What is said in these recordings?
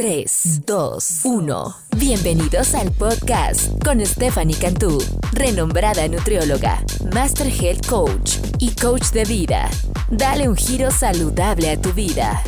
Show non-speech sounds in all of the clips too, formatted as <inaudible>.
3, 2, 1. Bienvenidos al podcast con Stephanie Cantú, renombrada nutrióloga, Master Health Coach y Coach de vida. Dale un giro saludable a tu vida.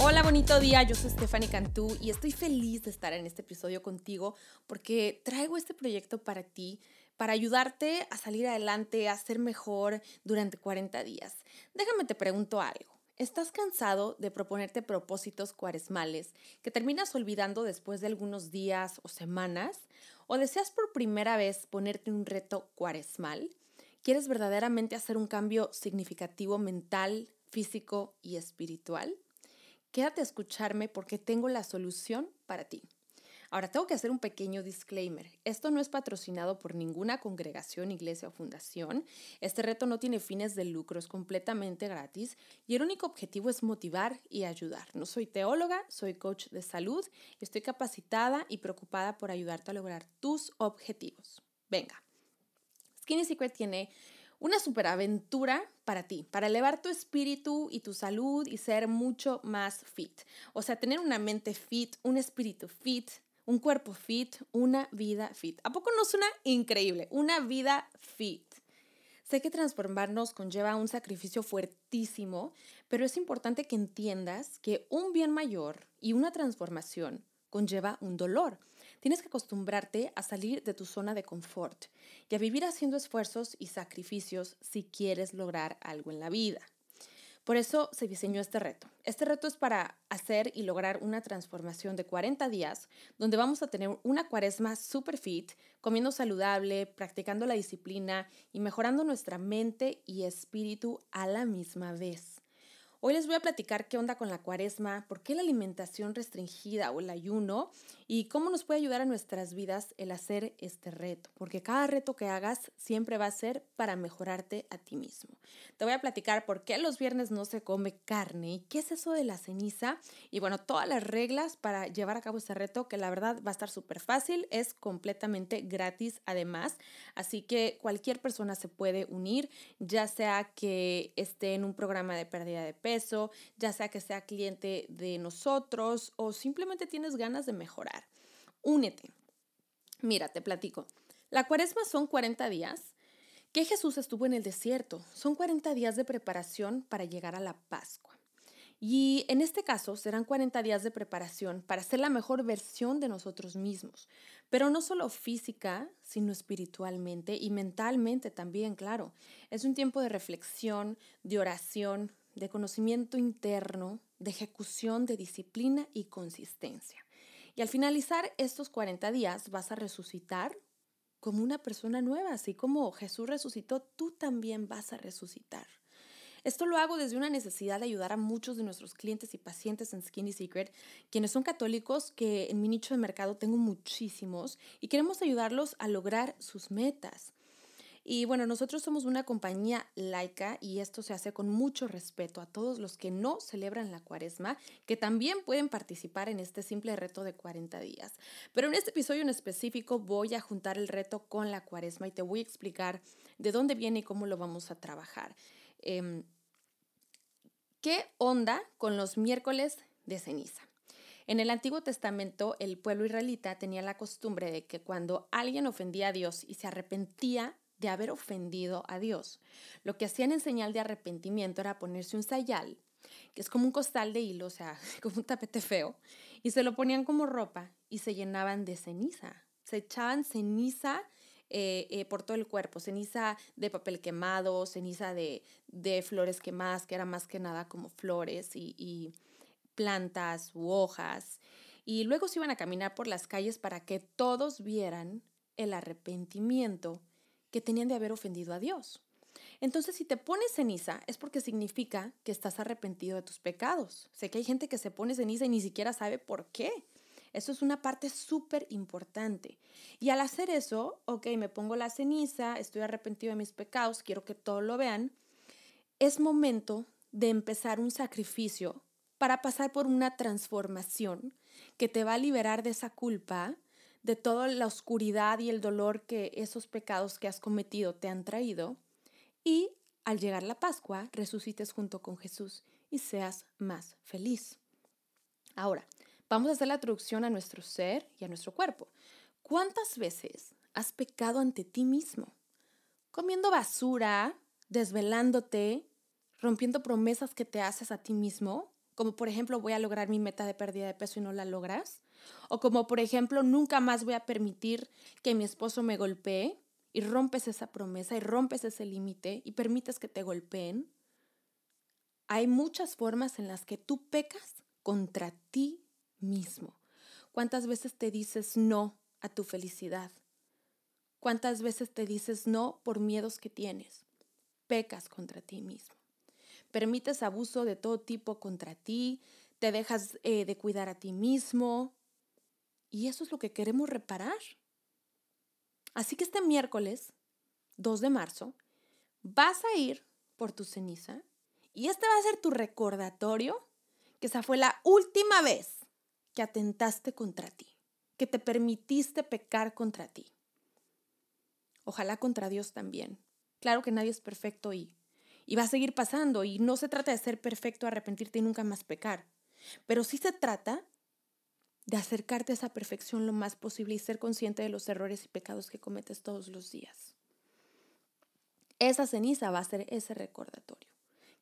Hola, bonito día. Yo soy Stephanie Cantú y estoy feliz de estar en este episodio contigo porque traigo este proyecto para ti, para ayudarte a salir adelante, a ser mejor durante 40 días. Déjame te pregunto algo. ¿Estás cansado de proponerte propósitos cuaresmales que terminas olvidando después de algunos días o semanas? ¿O deseas por primera vez ponerte un reto cuaresmal? ¿Quieres verdaderamente hacer un cambio significativo mental, físico y espiritual? Quédate a escucharme porque tengo la solución para ti. Ahora, tengo que hacer un pequeño disclaimer. Esto no es patrocinado por ninguna congregación, iglesia o fundación. Este reto no tiene fines de lucro, es completamente gratis y el único objetivo es motivar y ayudar. No soy teóloga, soy coach de salud estoy capacitada y preocupada por ayudarte a lograr tus objetivos. Venga, Skinny Secret tiene una superaventura para ti, para elevar tu espíritu y tu salud y ser mucho más fit. O sea, tener una mente fit, un espíritu fit, un cuerpo fit, una vida fit. ¿A poco no suena increíble? Una vida fit. Sé que transformarnos conlleva un sacrificio fuertísimo, pero es importante que entiendas que un bien mayor y una transformación conlleva un dolor. Tienes que acostumbrarte a salir de tu zona de confort y a vivir haciendo esfuerzos y sacrificios si quieres lograr algo en la vida. Por eso se diseñó este reto. Este reto es para hacer y lograr una transformación de 40 días, donde vamos a tener una cuaresma super fit, comiendo saludable, practicando la disciplina y mejorando nuestra mente y espíritu a la misma vez. Hoy les voy a platicar qué onda con la cuaresma, por qué la alimentación restringida o el ayuno y cómo nos puede ayudar a nuestras vidas el hacer este reto, porque cada reto que hagas siempre va a ser para mejorarte a ti mismo. Te voy a platicar por qué los viernes no se come carne y qué es eso de la ceniza y bueno, todas las reglas para llevar a cabo este reto que la verdad va a estar súper fácil, es completamente gratis además, así que cualquier persona se puede unir, ya sea que esté en un programa de pérdida de peso, ya sea que sea cliente de nosotros o simplemente tienes ganas de mejorar. Únete. Mira, te platico. La cuaresma son 40 días que Jesús estuvo en el desierto. Son 40 días de preparación para llegar a la Pascua. Y en este caso serán 40 días de preparación para ser la mejor versión de nosotros mismos, pero no solo física, sino espiritualmente y mentalmente también, claro. Es un tiempo de reflexión, de oración, de conocimiento interno, de ejecución, de disciplina y consistencia. Y al finalizar estos 40 días vas a resucitar como una persona nueva, así como Jesús resucitó, tú también vas a resucitar. Esto lo hago desde una necesidad de ayudar a muchos de nuestros clientes y pacientes en Skinny Secret, quienes son católicos, que en mi nicho de mercado tengo muchísimos, y queremos ayudarlos a lograr sus metas. Y bueno, nosotros somos una compañía laica y esto se hace con mucho respeto a todos los que no celebran la cuaresma, que también pueden participar en este simple reto de 40 días. Pero en este episodio en específico voy a juntar el reto con la cuaresma y te voy a explicar de dónde viene y cómo lo vamos a trabajar. Em, ¿Qué onda con los miércoles de ceniza? En el Antiguo Testamento, el pueblo israelita tenía la costumbre de que cuando alguien ofendía a Dios y se arrepentía de haber ofendido a Dios. Lo que hacían en señal de arrepentimiento era ponerse un sayal, que es como un costal de hilo, o sea, <laughs> como un tapete feo, y se lo ponían como ropa y se llenaban de ceniza. Se echaban ceniza eh, eh, por todo el cuerpo, ceniza de papel quemado, ceniza de, flores quemadas, que era más que nada como flores y, y plantas u hojas. Y luego se iban a caminar por las calles para que todos vieran el arrepentimiento que tenían de haber ofendido a Dios. Entonces, si te pones ceniza, es porque significa que estás arrepentido de tus pecados. Sé que hay gente que se pone ceniza y ni siquiera sabe por qué. Eso es una parte súper importante. Y al hacer eso, ok, me pongo la ceniza, estoy arrepentido de mis pecados, quiero que todos lo vean, es momento de empezar un sacrificio para pasar por una transformación que te va a liberar de esa culpa, de toda la oscuridad y el dolor que esos pecados que has cometido te han traído, y al llegar la Pascua resucites junto con Jesús y seas más feliz. Ahora, Vamos a hacer la traducción a nuestro ser y a nuestro cuerpo. ¿Cuántas veces has pecado ante ti mismo? Comiendo basura, desvelándote, rompiendo promesas que te haces a ti mismo, como por ejemplo voy a lograr mi meta de pérdida de peso y no la logras, o como por ejemplo nunca más voy a permitir que mi esposo me golpee y rompes esa promesa y rompes ese límite y permites que te golpeen. Hay muchas formas en las que tú pecas contra ti mismo? ¿Cuántas veces te dices no a tu felicidad? ¿Cuántas veces te dices no por miedos que tienes? Pecas contra ti mismo. Permites abuso de todo tipo contra ti, te dejas eh, de cuidar a ti mismo. Y eso es lo que queremos reparar. Así que este miércoles, 2 de marzo, vas a ir por tu ceniza y este va a ser tu recordatorio que esa fue la última vez que atentaste contra ti, que te permitiste pecar contra ti. Ojalá contra Dios también. Claro que nadie es perfecto y, y va a seguir pasando y no se trata de ser perfecto, arrepentirte y nunca más pecar, pero sí se trata de acercarte a esa perfección lo más posible y ser consciente de los errores y pecados que cometes todos los días. Esa ceniza va a ser ese recordatorio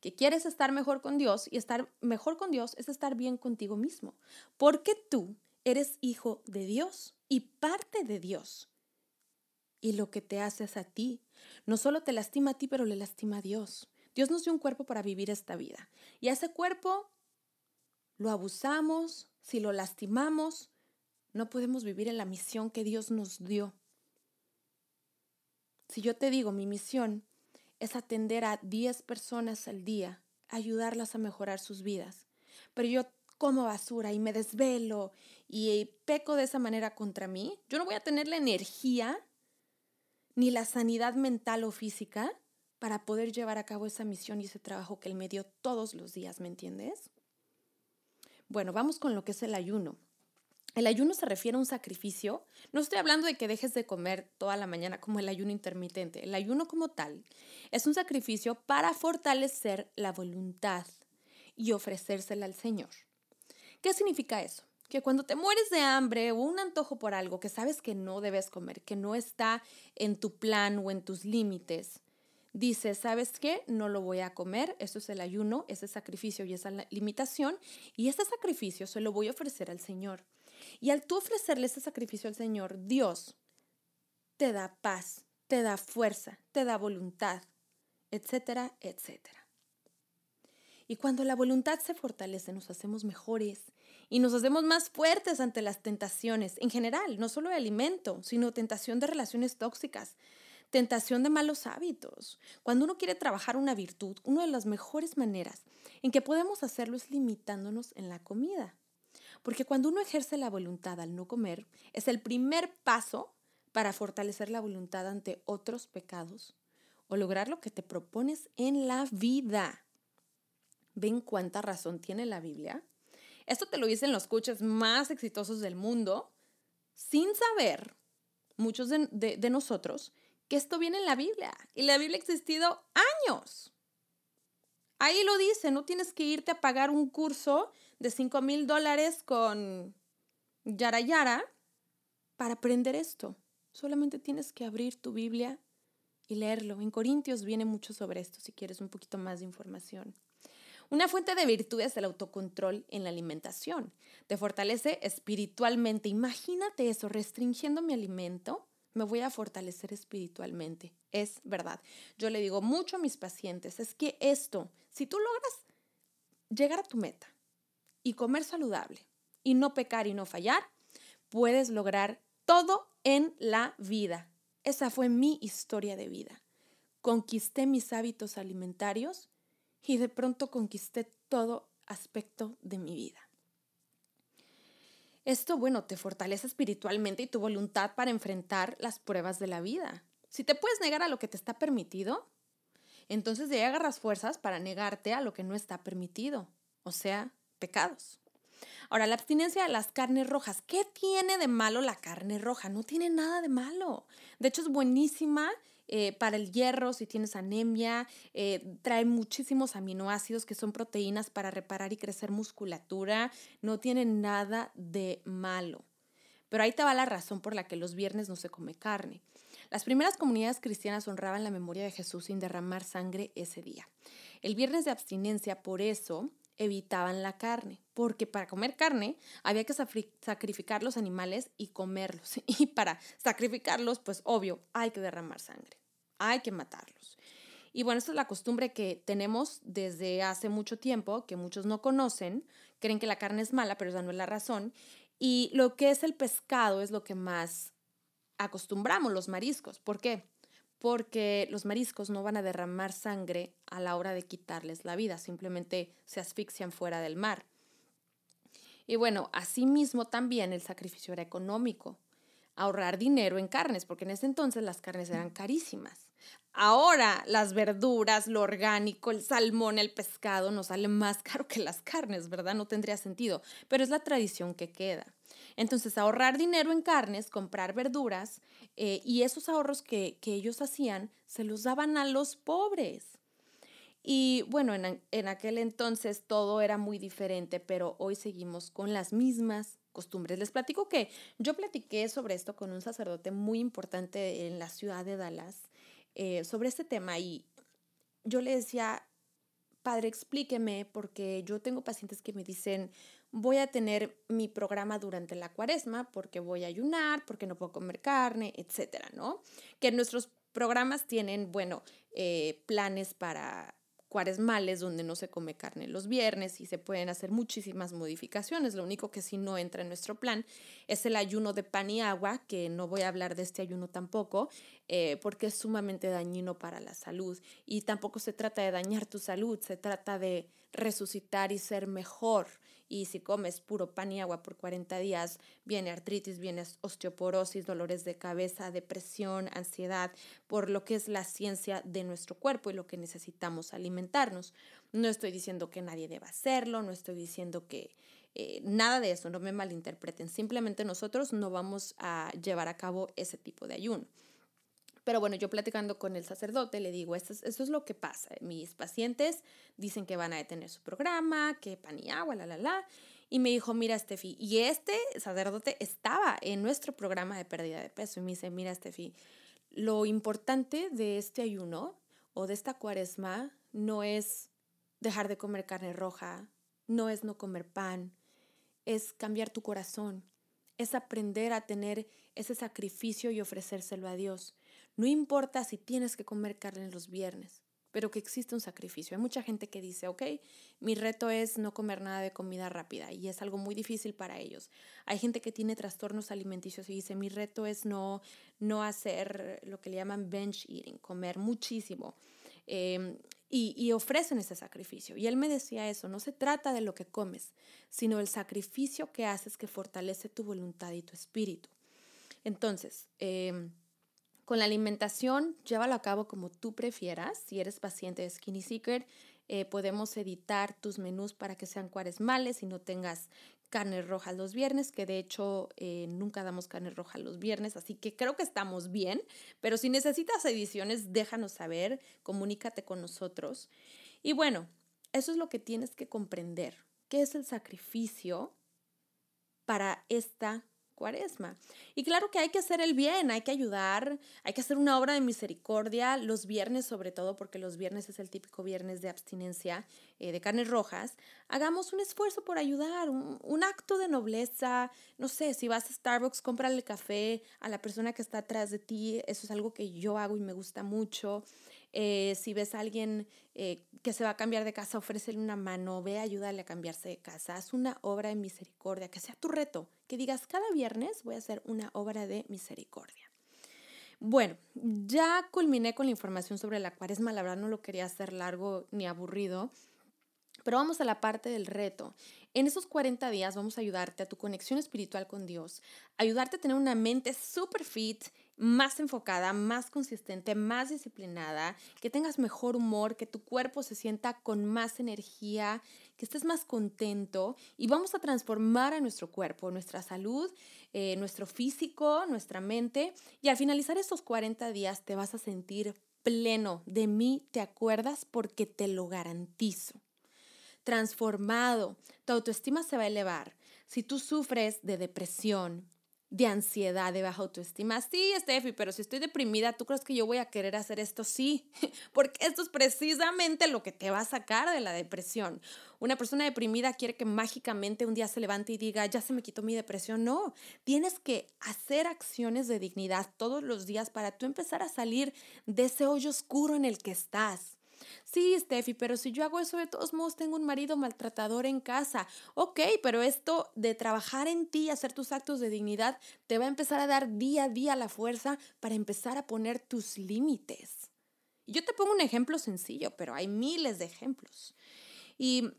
que quieres estar mejor con Dios y estar mejor con Dios es estar bien contigo mismo, porque tú eres hijo de Dios y parte de Dios. Y lo que te haces a ti, no solo te lastima a ti, pero le lastima a Dios. Dios nos dio un cuerpo para vivir esta vida. Y ese cuerpo lo abusamos, si lo lastimamos, no podemos vivir en la misión que Dios nos dio. Si yo te digo, mi misión es atender a 10 personas al día, ayudarlas a mejorar sus vidas. Pero yo como basura y me desvelo y peco de esa manera contra mí, yo no voy a tener la energía ni la sanidad mental o física para poder llevar a cabo esa misión y ese trabajo que Él me dio todos los días, ¿me entiendes? Bueno, vamos con lo que es el ayuno. El ayuno se refiere a un sacrificio. No estoy hablando de que dejes de comer toda la mañana como el ayuno intermitente. El ayuno como tal es un sacrificio para fortalecer la voluntad y ofrecérsela al Señor. ¿Qué significa eso? Que cuando te mueres de hambre o un antojo por algo que sabes que no debes comer, que no está en tu plan o en tus límites, dices, ¿sabes qué? No lo voy a comer, eso es el ayuno, ese sacrificio y esa limitación, y ese sacrificio se lo voy a ofrecer al Señor. Y al tú ofrecerle ese sacrificio al Señor, Dios te da paz, te da fuerza, te da voluntad, etcétera, etcétera. Y cuando la voluntad se fortalece, nos hacemos mejores y nos hacemos más fuertes ante las tentaciones, en general, no solo de alimento, sino tentación de relaciones tóxicas, tentación de malos hábitos. Cuando uno quiere trabajar una virtud, una de las mejores maneras en que podemos hacerlo es limitándonos en la comida. Porque cuando uno ejerce la voluntad al no comer, es el primer paso para fortalecer la voluntad ante otros pecados o lograr lo que te propones en la vida. ¿Ven cuánta razón tiene la Biblia? Esto te lo dicen los coaches más exitosos del mundo, sin saber, muchos de, de nosotros, que esto viene en la Biblia. Y la Biblia ha existido años. Ahí lo dice, no tienes que irte a pagar un curso de 5 mil dólares con Yara Yara para aprender esto. Solamente tienes que abrir tu Biblia y leerlo. En Corintios viene mucho sobre esto, si quieres un poquito más de información. Una fuente de virtud es el autocontrol en la alimentación. Te fortalece espiritualmente. Imagínate eso, restringiendo mi alimento, me voy a fortalecer espiritualmente. Es verdad. Yo le digo mucho a mis pacientes, es que esto, si tú logras llegar a tu meta, y comer saludable y no pecar y no fallar, puedes lograr todo en la vida. Esa fue mi historia de vida. conquisté mis hábitos alimentarios y de pronto conquisté todo aspecto de mi vida. Esto, bueno, te fortalece espiritualmente y tu voluntad para enfrentar las pruebas de la vida. Si te puedes negar a lo que te está permitido, entonces de ahí agarras fuerzas para negarte a lo que no está permitido, o sea, pecados. Ahora, la abstinencia de las carnes rojas. ¿Qué tiene de malo la carne roja? No tiene nada de malo. De hecho, es buenísima eh, para el hierro, si tienes anemia, eh, trae muchísimos aminoácidos que son proteínas para reparar y crecer musculatura, no tiene nada de malo. Pero ahí te va la razón por la que los viernes no se come carne. Las primeras comunidades cristianas honraban la memoria de Jesús sin derramar sangre ese día. El viernes de abstinencia, por eso, evitaban la carne, porque para comer carne había que sacrificar los animales y comerlos. <laughs> Y para sacrificarlos, pues obvio, hay que derramar sangre hay que matarlos. Y bueno, esta es la costumbre que tenemos desde hace mucho tiempo, que muchos no conocen, creen que la carne es mala, pero esa no es la razón. Y lo que es el pescado es lo que más acostumbramos, los mariscos. ¿Por qué? Porque los mariscos no van a derramar sangre a la hora de quitarles la vida, simplemente se asfixian fuera del mar. Y bueno, asimismo también el sacrificio era económico, ahorrar dinero en carnes, porque en ese entonces las carnes eran carísimas. Ahora las verduras, lo orgánico, el salmón, el pescado nos sale más <laughs> caro que las carnes, ¿verdad? No tendría sentido, pero es la tradición que queda. Entonces, ahorrar dinero en carnes, comprar verduras eh, y esos ahorros que, que, ellos hacían se los daban a los pobres. Y bueno, en, en aquel entonces todo era muy diferente, pero hoy seguimos con las mismas costumbres. Les platico que yo platiqué sobre esto con un sacerdote muy importante en la ciudad de Dallas eh, sobre este tema y yo le decía, padre, explíqueme porque yo tengo pacientes que me dicen, voy a tener mi programa durante la cuaresma porque voy a ayunar, porque no puedo comer carne, etcétera, ¿no? Que nuestros programas tienen, bueno, eh, planes para cuaresmales donde no se come carne los viernes y se pueden hacer muchísimas modificaciones. Lo único que sí no entra en nuestro plan es el ayuno de pan y agua, que no voy a hablar de este ayuno tampoco, eh, porque es sumamente dañino para la salud. Y tampoco se trata de dañar tu salud, se trata de resucitar y ser mejor y si comes puro pan y agua por 40 días, viene artritis, viene osteoporosis, dolores de cabeza, depresión, ansiedad, por lo que es la ciencia de nuestro cuerpo y lo que necesitamos alimentarnos. No estoy diciendo que nadie deba hacerlo, no estoy diciendo que eh, nada de eso, no me malinterpreten, simplemente nosotros no vamos a llevar a cabo ese tipo de ayuno. Pero bueno, yo platicando con el sacerdote le digo, eso es, lo que pasa. Mis pacientes dicen que van a detener su programa, que pan y agua, la, la, la. Y me dijo, mira, Steffi, y este sacerdote estaba en nuestro programa de pérdida de peso. Y me dice, mira, Steffi, lo importante de este ayuno o de esta cuaresma no es dejar de comer carne roja, no es no comer pan, es cambiar tu corazón, es aprender a tener ese sacrificio y ofrecérselo a Dios. No importa si tienes que comer carne los viernes, pero que existe un sacrificio. Hay mucha gente que dice, ok, mi reto es no comer nada de comida rápida y es algo muy difícil para ellos. Hay gente que tiene trastornos alimenticios y dice, mi reto es no, no hacer lo que le llaman bench eating, comer muchísimo. Em, y, ofrecen ese sacrificio. Y él me decía eso, no se trata de lo que comes, sino el sacrificio que haces que fortalece tu voluntad y tu espíritu. Entonces, eh, con la alimentación, llévalo a cabo como tú prefieras. Si eres paciente de Skinny Secret, eh, podemos editar tus menús para que sean cuaresmales y no tengas carne roja los viernes, que de hecho eh, nunca damos carne roja los viernes, así que creo que estamos bien, pero si necesitas ediciones, déjanos saber, comunícate con nosotros. Y bueno, eso es lo que tienes que comprender, qué es el sacrificio para esta cuaresma. Y claro que hay que hacer el bien, hay que ayudar, hay que hacer una obra de misericordia los viernes sobre todo, porque los viernes es el típico viernes de abstinencia eh, de carnes rojas. Hagamos un esfuerzo por ayudar, un, acto de nobleza. No sé, si vas a Starbucks, cómprale café a la persona que está atrás de ti. Eso es algo que yo hago y me gusta mucho. Eh, si ves a alguien eh, que se va a cambiar de casa, ofrécele una mano, ve, ayúdale a cambiarse de casa. Haz una obra de misericordia, que sea tu reto, que digas, cada viernes voy a hacer una obra de misericordia. Bueno, ya culminé con la información sobre la cuaresma, la verdad no lo quería hacer largo ni aburrido, pero vamos a la parte del reto. En esos 40 días vamos a ayudarte a tu conexión espiritual con Dios, ayudarte a tener una mente super fit, más enfocada, más consistente, más disciplinada, que tengas mejor humor, que tu cuerpo se sienta con más energía, que estés más contento y vamos a transformar a nuestro cuerpo, nuestra salud, eh, nuestro físico, nuestra mente y al finalizar esos 40 días te vas a sentir pleno. De mí te acuerdas porque te lo garantizo transformado, tu autoestima se va a elevar. Si tú sufres de depresión, de ansiedad, de baja autoestima, sí, Steffi, pero si estoy deprimida, ¿tú crees que yo voy a querer hacer esto? Sí, <laughs> porque esto es precisamente lo que te va a sacar de la depresión. Una persona deprimida quiere que mágicamente un día se levante y diga, ya se me quitó mi depresión. No, tienes que hacer acciones de dignidad todos los días para tú empezar a salir de ese hoyo oscuro en el que estás. Sí, Steffi, pero si yo hago eso, de todos modos tengo un marido maltratador en casa. Ok, pero esto de trabajar en ti, hacer tus actos de dignidad, te va a empezar a dar día a día la fuerza para empezar a poner tus límites. Yo te pongo un ejemplo sencillo, pero hay miles de ejemplos. Y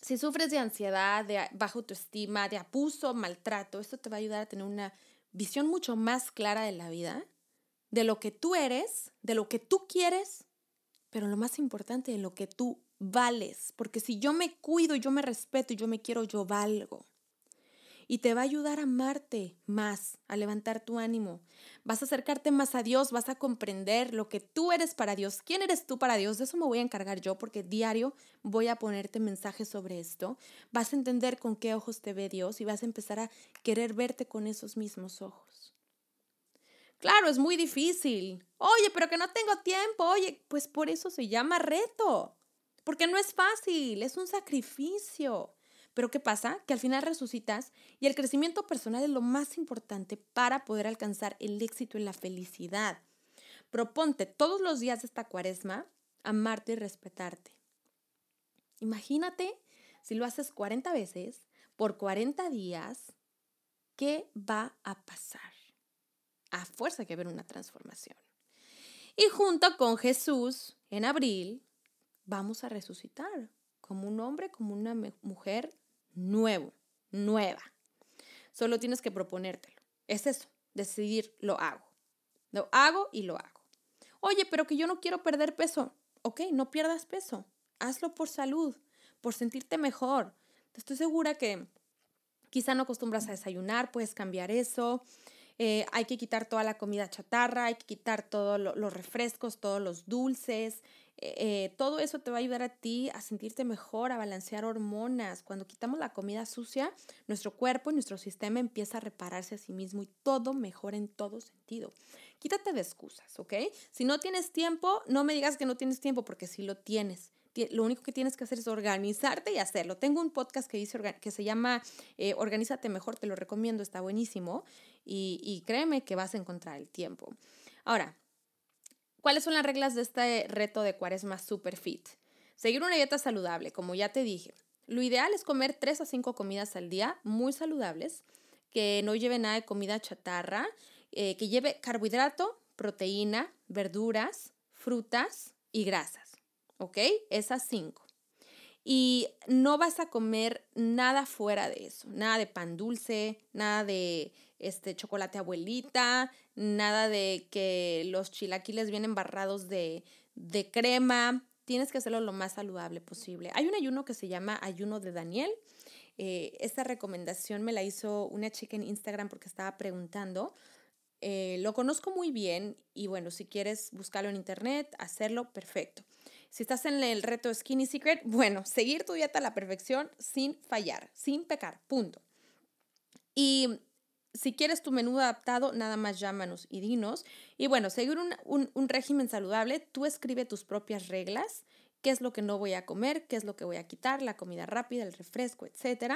si sufres de ansiedad, de baja autoestima, de abuso, maltrato, esto te va a ayudar a tener una visión mucho más clara de la vida, de lo que tú eres, de lo que tú quieres pero lo más importante, en lo que tú vales, porque si yo me cuido, yo me respeto y yo me quiero, yo valgo. Y te va a ayudar a amarte más, a levantar tu ánimo. Vas a acercarte más a Dios, vas a comprender lo que tú eres para Dios. ¿Quién eres tú para Dios? De eso me voy a encargar yo porque diario voy a ponerte mensajes sobre esto. Vas a entender con qué ojos te ve Dios y vas a empezar a querer verte con esos mismos ojos. Claro, es muy difícil. Oye, pero que no tengo tiempo. Oye, pues por eso se llama reto. Porque no es fácil, es un sacrificio. Pero ¿qué pasa? Que al final resucitas y el crecimiento personal es lo más importante para poder alcanzar el éxito y la felicidad. Proponte todos los días de esta cuaresma amarte y respetarte. Imagínate si lo haces 40 veces por 40 días, ¿qué va a pasar? A fuerza que haber una transformación. Y junto con Jesús, en abril, vamos a resucitar como un hombre, como una mujer nuevo, nueva. Solo tienes que proponértelo. Es eso, decidir, lo hago. Lo hago y lo hago. Oye, pero que yo no quiero perder peso. Ok, no pierdas peso. Hazlo por salud, por sentirte mejor. Estoy segura que quizá no acostumbras a desayunar, puedes cambiar eso. Eh, hay que quitar toda la comida chatarra, hay que quitar todos los refrescos, todos los dulces. Eh, eh, todo eso te va a ayudar a ti a sentirte mejor, a balancear hormonas. Cuando quitamos la comida sucia, nuestro cuerpo y nuestro sistema empieza a repararse a sí mismo y todo mejora en todo sentido. Quítate de excusas, ¿ok? Si no tienes tiempo, no me digas que no tienes tiempo porque sí lo tienes lo único que tienes que hacer es organizarte y hacerlo. Tengo un podcast que, que se llama Organízate Mejor, te lo recomiendo, está buenísimo y, créeme que vas a encontrar el tiempo. Ahora, ¿cuáles son las reglas de este reto de cuaresma super fit? Seguir una dieta saludable, como ya te dije. Lo ideal es comer 3 a 5 comidas al día, muy saludables, que no lleve nada de comida chatarra, eh, que lleve carbohidrato, proteína, verduras, frutas y grasas. ¿Ok? Esas 5. Y no vas a comer nada fuera de eso, nada de pan dulce, nada de este chocolate abuelita, nada de que los chilaquiles vienen barrados de, de crema. Tienes que hacerlo lo más saludable posible. Hay un ayuno que se llama ayuno de Daniel. Eh, esta recomendación me la hizo una chica en Instagram porque estaba preguntando. Eh, lo conozco muy bien y bueno, si quieres buscarlo en internet, hacerlo, perfecto. Si estás en el reto Skinny Secret, bueno, seguir tu dieta a la perfección sin fallar, sin pecar, punto. Y si quieres tu menú adaptado, nada más llámanos y dinos. Y bueno, seguir un, régimen saludable, tú escribe tus propias reglas, qué es lo que no voy a comer, qué es lo que voy a quitar, la comida rápida, el refresco, etc.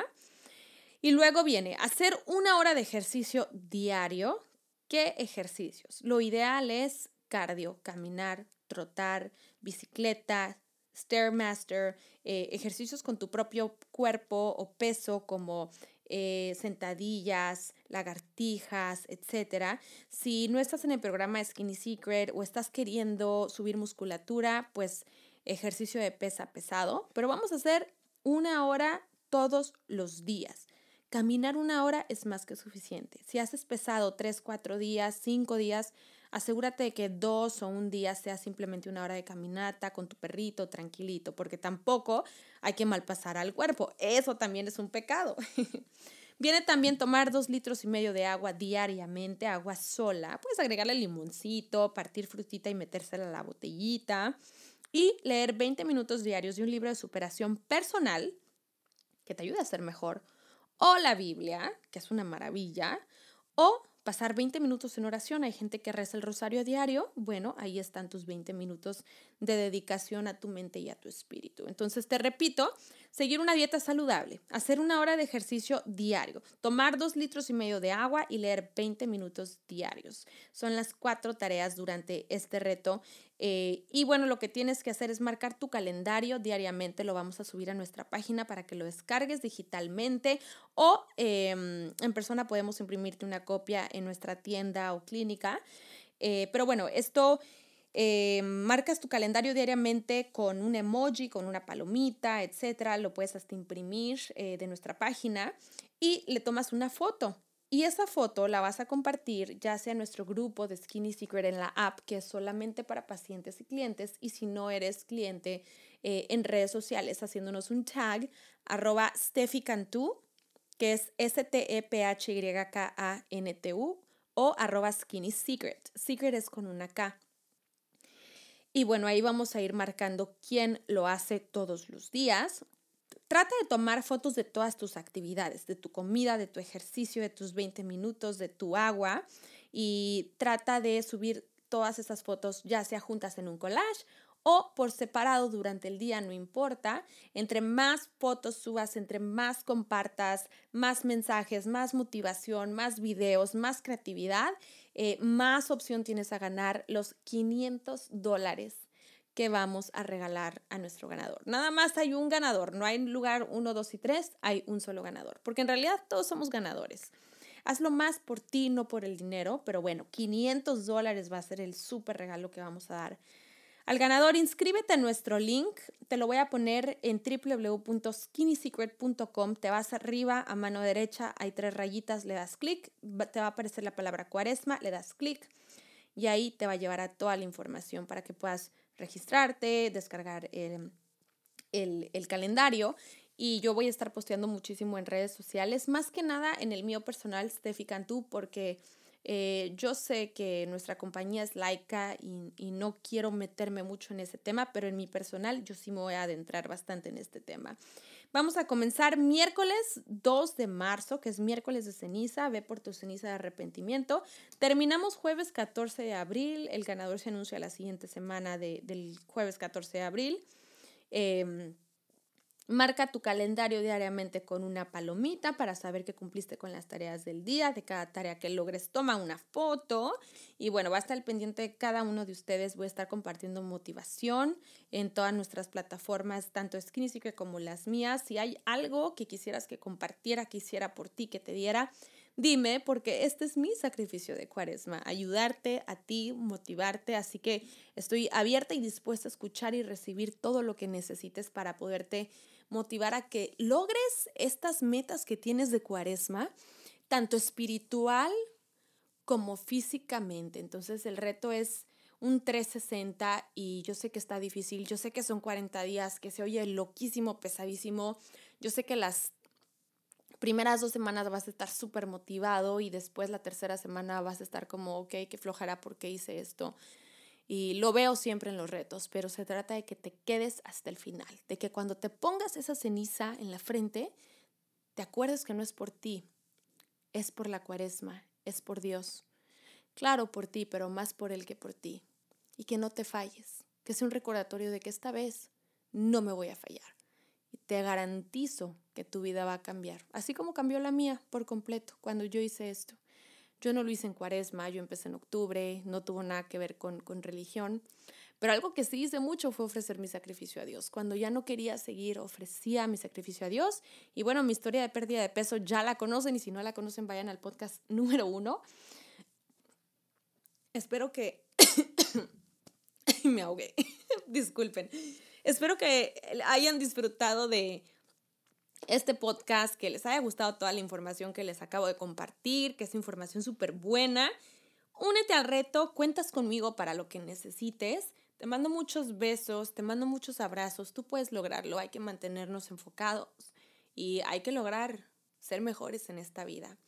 Y luego viene hacer una hora de ejercicio diario. ¿Qué ejercicios? Lo ideal es cardio, caminar, trotar, bicicleta, Stairmaster, eh, ejercicios con tu propio cuerpo o peso como eh, sentadillas, lagartijas, etc. Si no estás en el programa Skinny Secret o estás queriendo subir musculatura, pues ejercicio de pesa pesado, pero vamos a hacer una hora todos los días. Caminar una hora es más que suficiente. Si haces pesado tres, cuatro días, cinco días, asegúrate de que dos o un día sea simplemente una hora de caminata con tu perrito tranquilito, porque tampoco hay que malpasar al cuerpo. Eso también es un pecado. <laughs> Viene también tomar dos litros y medio de agua diariamente, agua sola. Puedes agregarle limoncito, partir frutita y metérsela a la botellita. Y leer 20 minutos diarios de un libro de superación personal que te ayude a ser mejor. O la Biblia, que es una maravilla. O pasar 20 minutos en oración. Hay gente que reza el rosario a diario. Bueno, ahí están tus 20 minutos de dedicación a tu mente y a tu espíritu. Entonces, te repito, seguir una dieta saludable, hacer una hora de ejercicio diario, tomar dos litros y medio de agua y leer 20 minutos diarios. Son las cuatro tareas durante este reto eh, y bueno, lo que tienes que hacer es marcar tu calendario diariamente, lo vamos a subir a nuestra página para que lo descargues digitalmente o em, en persona podemos imprimirte una copia en nuestra tienda o clínica. Eh, pero bueno, esto... Eh, marcas tu calendario diariamente con un emoji, con una palomita, etcétera. Lo puedes hasta imprimir de nuestra página y le tomas una foto. Y esa foto la vas a compartir ya sea en nuestro grupo de Skinny Secret en la app, que es solamente para pacientes y clientes, y si no eres cliente eh, en redes sociales, haciéndonos un tag, arroba Cantú, que es S-T-E-P-H-Y-K-A-N-T-U, o arroba Skinny Secret. Secret es con una K. Y bueno, ahí vamos a ir marcando quién lo hace todos los días. Trata de tomar fotos de todas tus actividades, de tu comida, de tu ejercicio, de tus 20 minutos, de tu agua y trata de subir todas esas fotos ya sea juntas en un collage o por separado durante el día, no importa. Entre más fotos subas, entre más compartas, más mensajes, más motivación, más videos, más creatividad, eh, más opción tienes a ganar los 500 dólares que vamos a regalar a nuestro ganador. Nada más hay un ganador, no hay lugar 1, 2 y 3, hay un solo ganador, porque en realidad todos somos ganadores. Hazlo más por ti, no por el dinero, pero bueno, 500 dólares va a ser el súper regalo que vamos a dar al ganador. Inscríbete a nuestro link, te lo voy a poner en www.skinnysecret.com, te vas arriba a mano derecha, hay tres rayitas, le das clic, te va a aparecer la palabra cuaresma, le das clic y ahí te va a llevar a toda la información para que puedas registrarte, descargar el, el, calendario y yo voy a estar posteando muchísimo en redes sociales, más que nada en el mío personal, Steffi Cantú, porque eh, yo sé que nuestra compañía es laica y, y, no quiero meterme mucho en ese tema, pero en mi personal yo sí me voy a adentrar bastante en este tema. Vamos a comenzar miércoles 2 de marzo, que es miércoles de ceniza, ve por tu ceniza de arrepentimiento. Terminamos jueves 14 de abril, el ganador se anuncia la siguiente semana del jueves 14 de abril. Em, Marca tu calendario diariamente con una palomita para saber que cumpliste con las tareas del día. De cada tarea que logres, toma una foto. Y bueno, va a estar pendiente de cada uno de ustedes. Voy a estar compartiendo motivación en todas nuestras plataformas, tanto Skinny como las mías. Si hay algo que quisieras que compartiera, que hiciera por ti, que te diera, dime, porque este es mi sacrificio de cuaresma, ayudarte a ti, motivarte, así que estoy abierta y dispuesta a escuchar y recibir todo lo que necesites para poderte motivar a que logres estas metas que tienes de cuaresma, tanto espiritual como físicamente. Entonces el reto es un 360 y yo sé que está difícil, yo sé que son 40 días, que se oye loquísimo, pesadísimo, yo sé que las primeras dos semanas vas a estar súper motivado y después la tercera semana vas a estar como, ok, que flojará porque hice esto. Y lo veo siempre en los retos, pero se trata de que te quedes hasta el final, de que cuando te pongas esa ceniza en la frente, te acuerdes que no es por ti, es por la cuaresma, es por Dios. Claro, por ti, pero más por Él que por ti. Y que no te falles, que sea un recordatorio de que esta vez no me voy a fallar. Te garantizo que tu vida va a cambiar, así como cambió la mía por completo cuando yo hice esto. Yo no lo hice en cuaresma, yo empecé en octubre, no tuvo nada que ver con, religión, Pero algo que sí hice mucho fue ofrecer mi sacrificio a Dios. Cuando ya no quería seguir, ofrecía mi sacrificio a Dios. Y bueno, mi historia de pérdida de peso ya la conocen y si no la conocen, vayan al podcast <laughs> número uno. Espero que... <coughs> me ahogué. <laughs> Disculpen. Espero que hayan disfrutado de este podcast, que les haya gustado toda la información que les acabo de compartir, que es información súper buena. Únete al reto, cuentas conmigo para lo que necesites. Te mando muchos besos, te mando muchos abrazos, tú puedes lograrlo, hay que mantenernos enfocados y hay que lograr ser mejores en esta vida.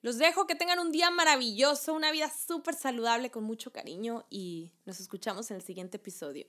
Los dejo, que tengan un día maravilloso, una vida súper saludable con mucho cariño y nos escuchamos en el siguiente episodio.